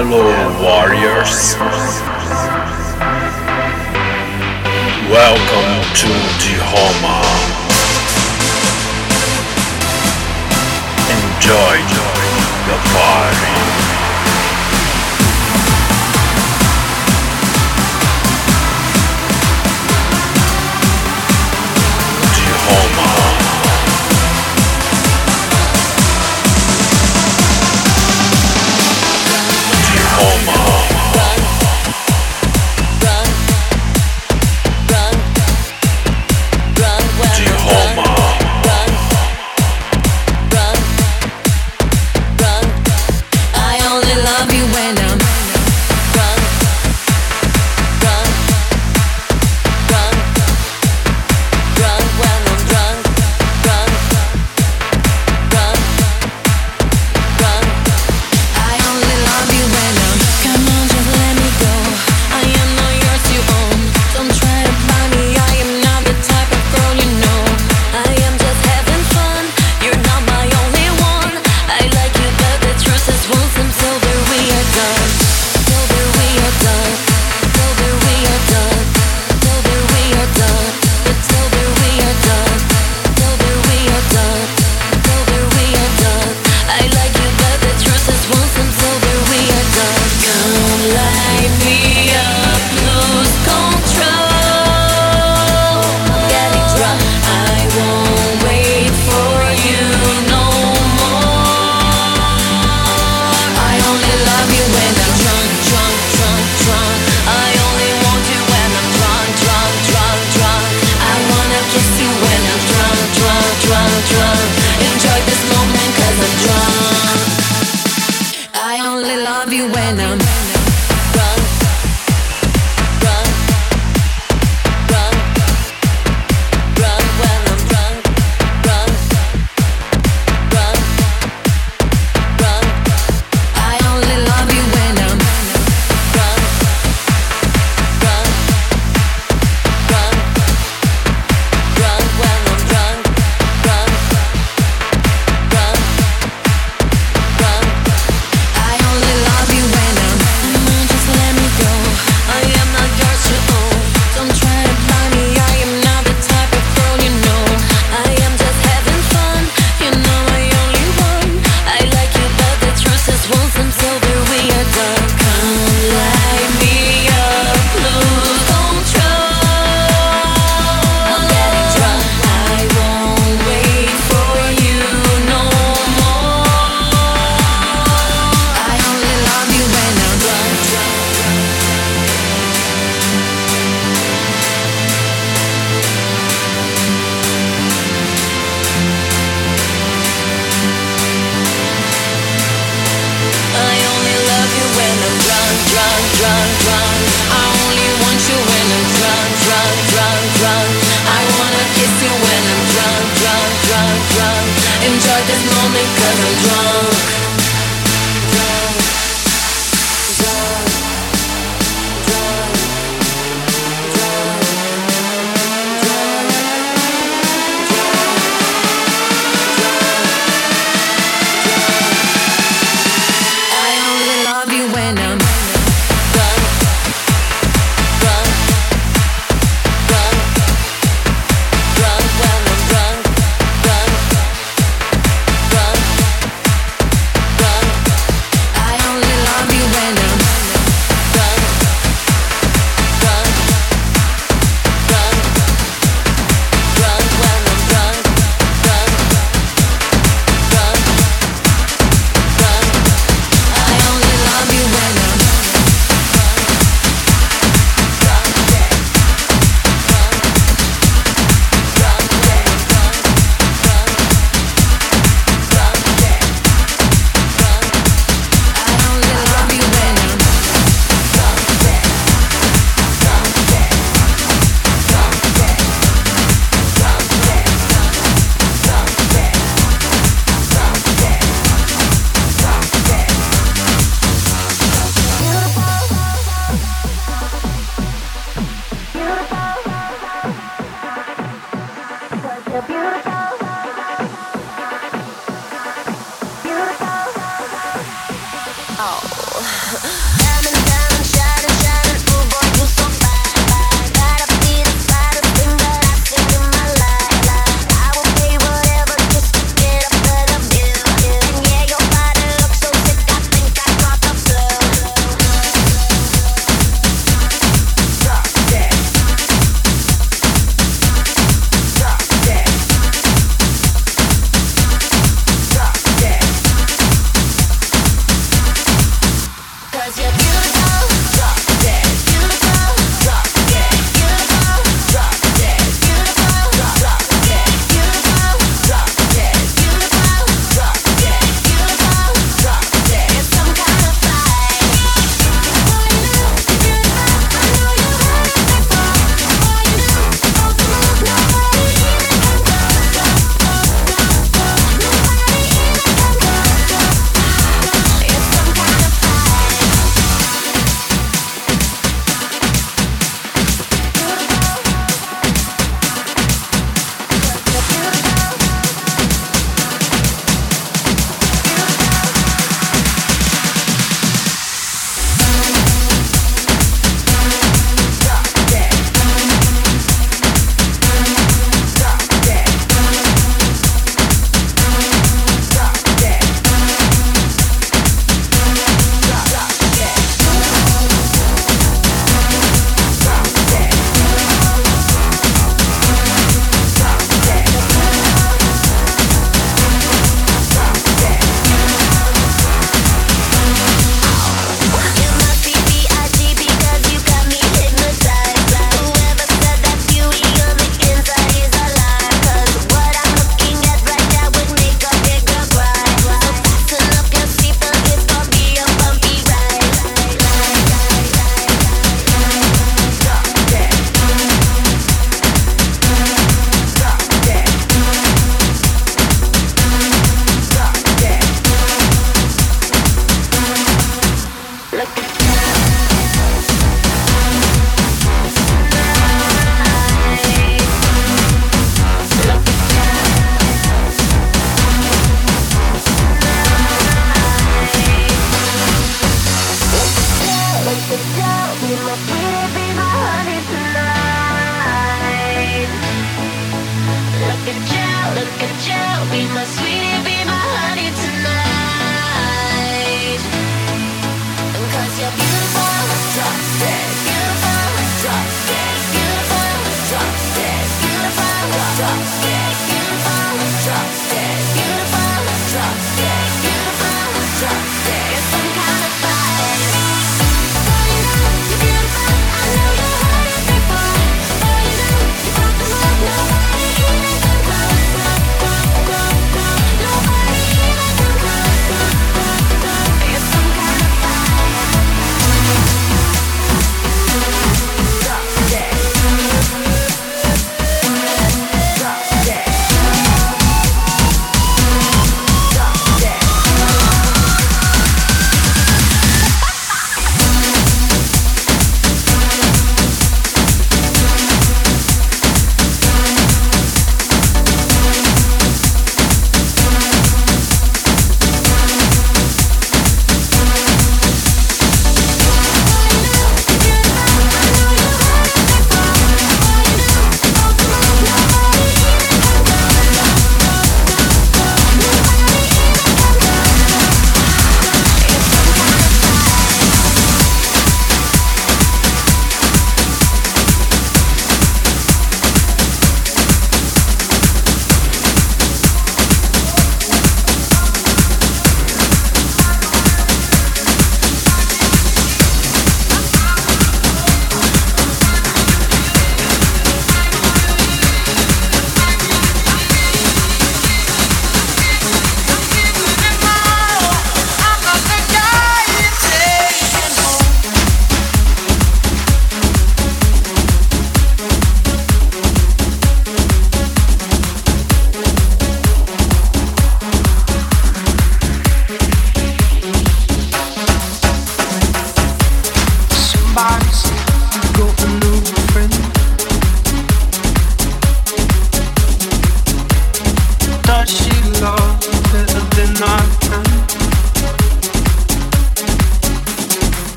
Hello, warriors. Welcome to Di Roma. Enjoy the party. Di Roma.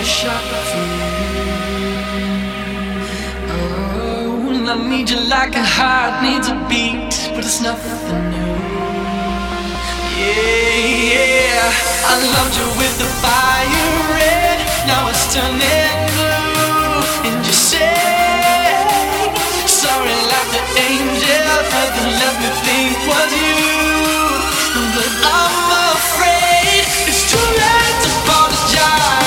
a shot for you. Oh, I need you like a heart needs a beat, but it's nothing new. Yeah, yeah. I loved you with the fire red, now it's turning blue, and you say sorry like the angel, nothing left me think was you, but I'm afraid it's too late to apologize.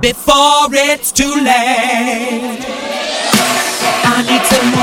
Before it's too late. I need some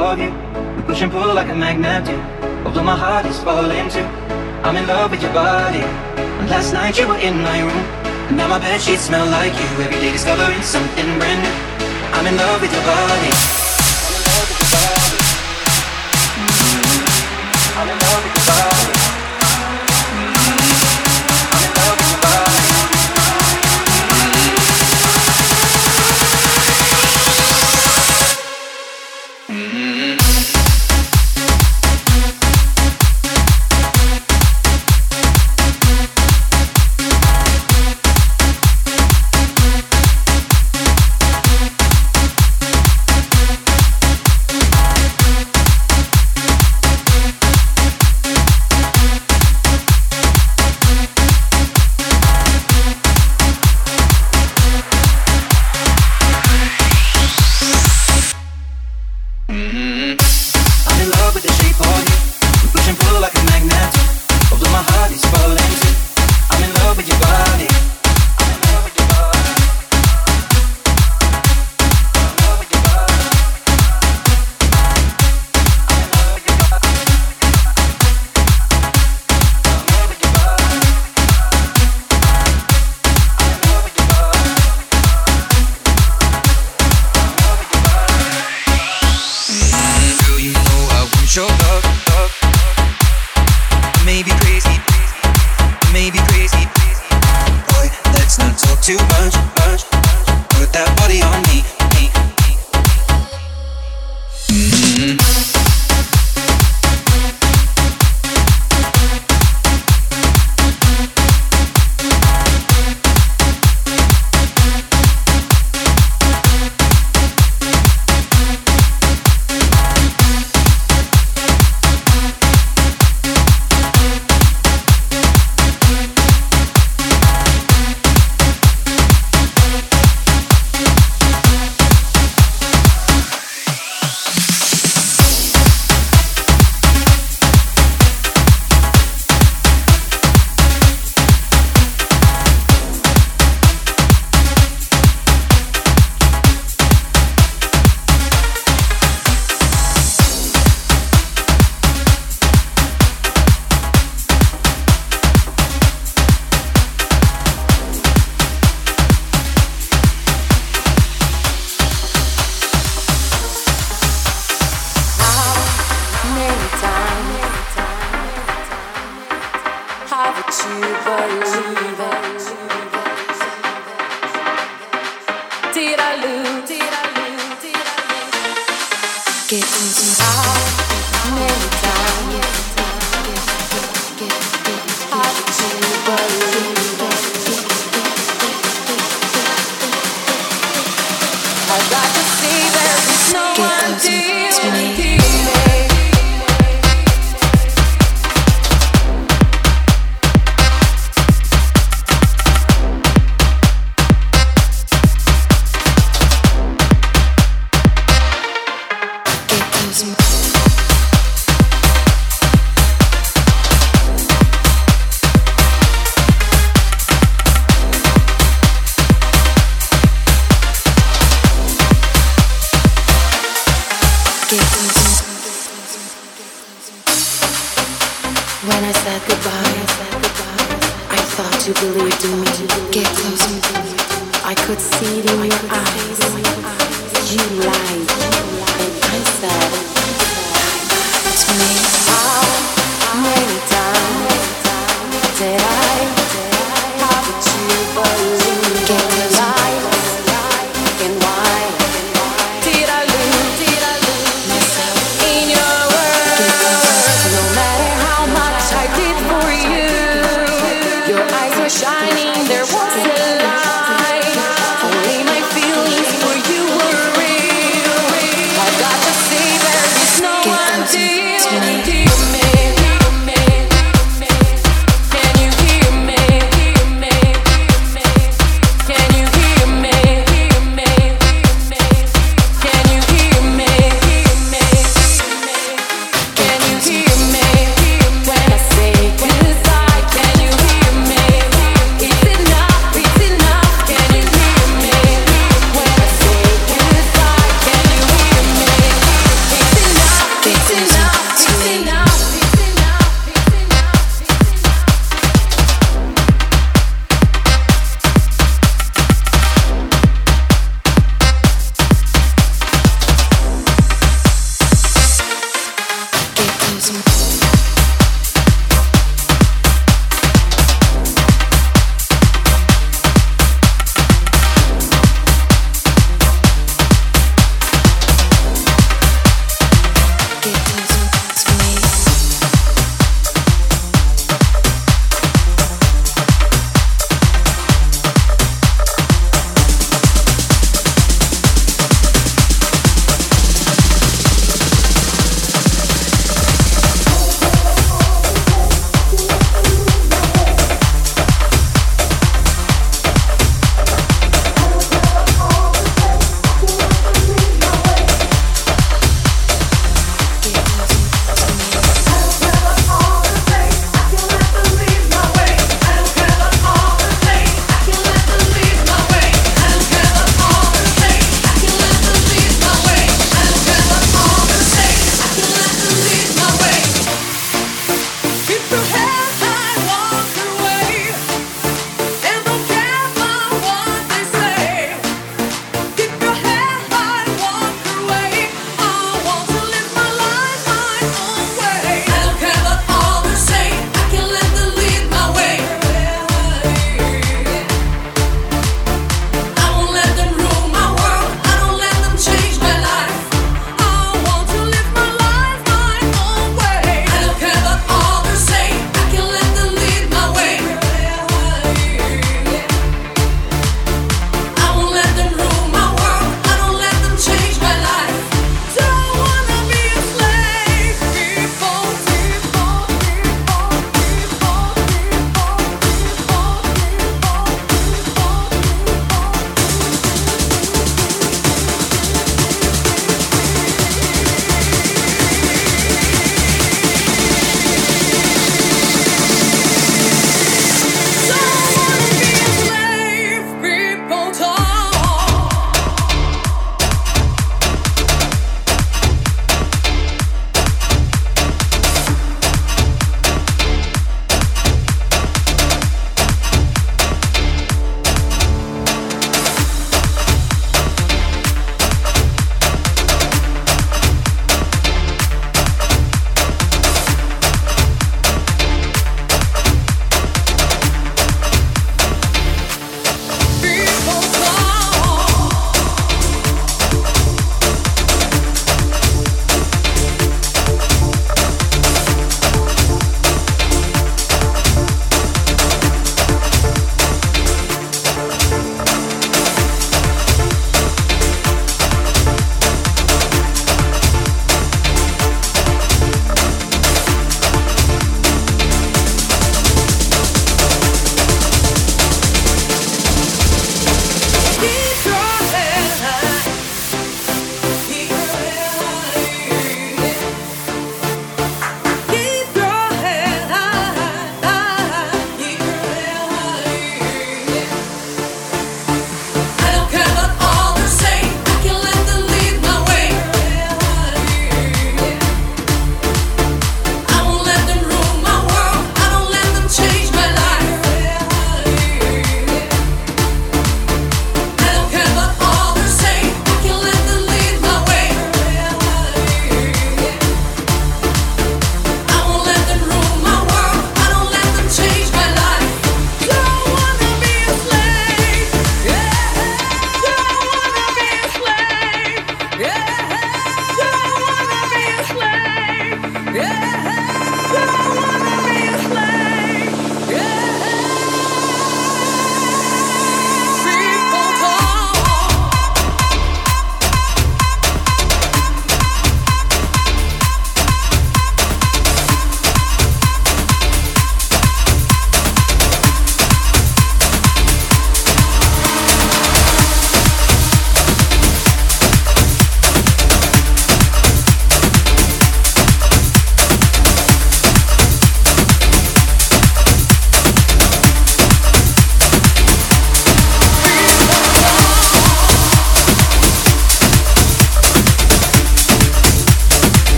love with body on me.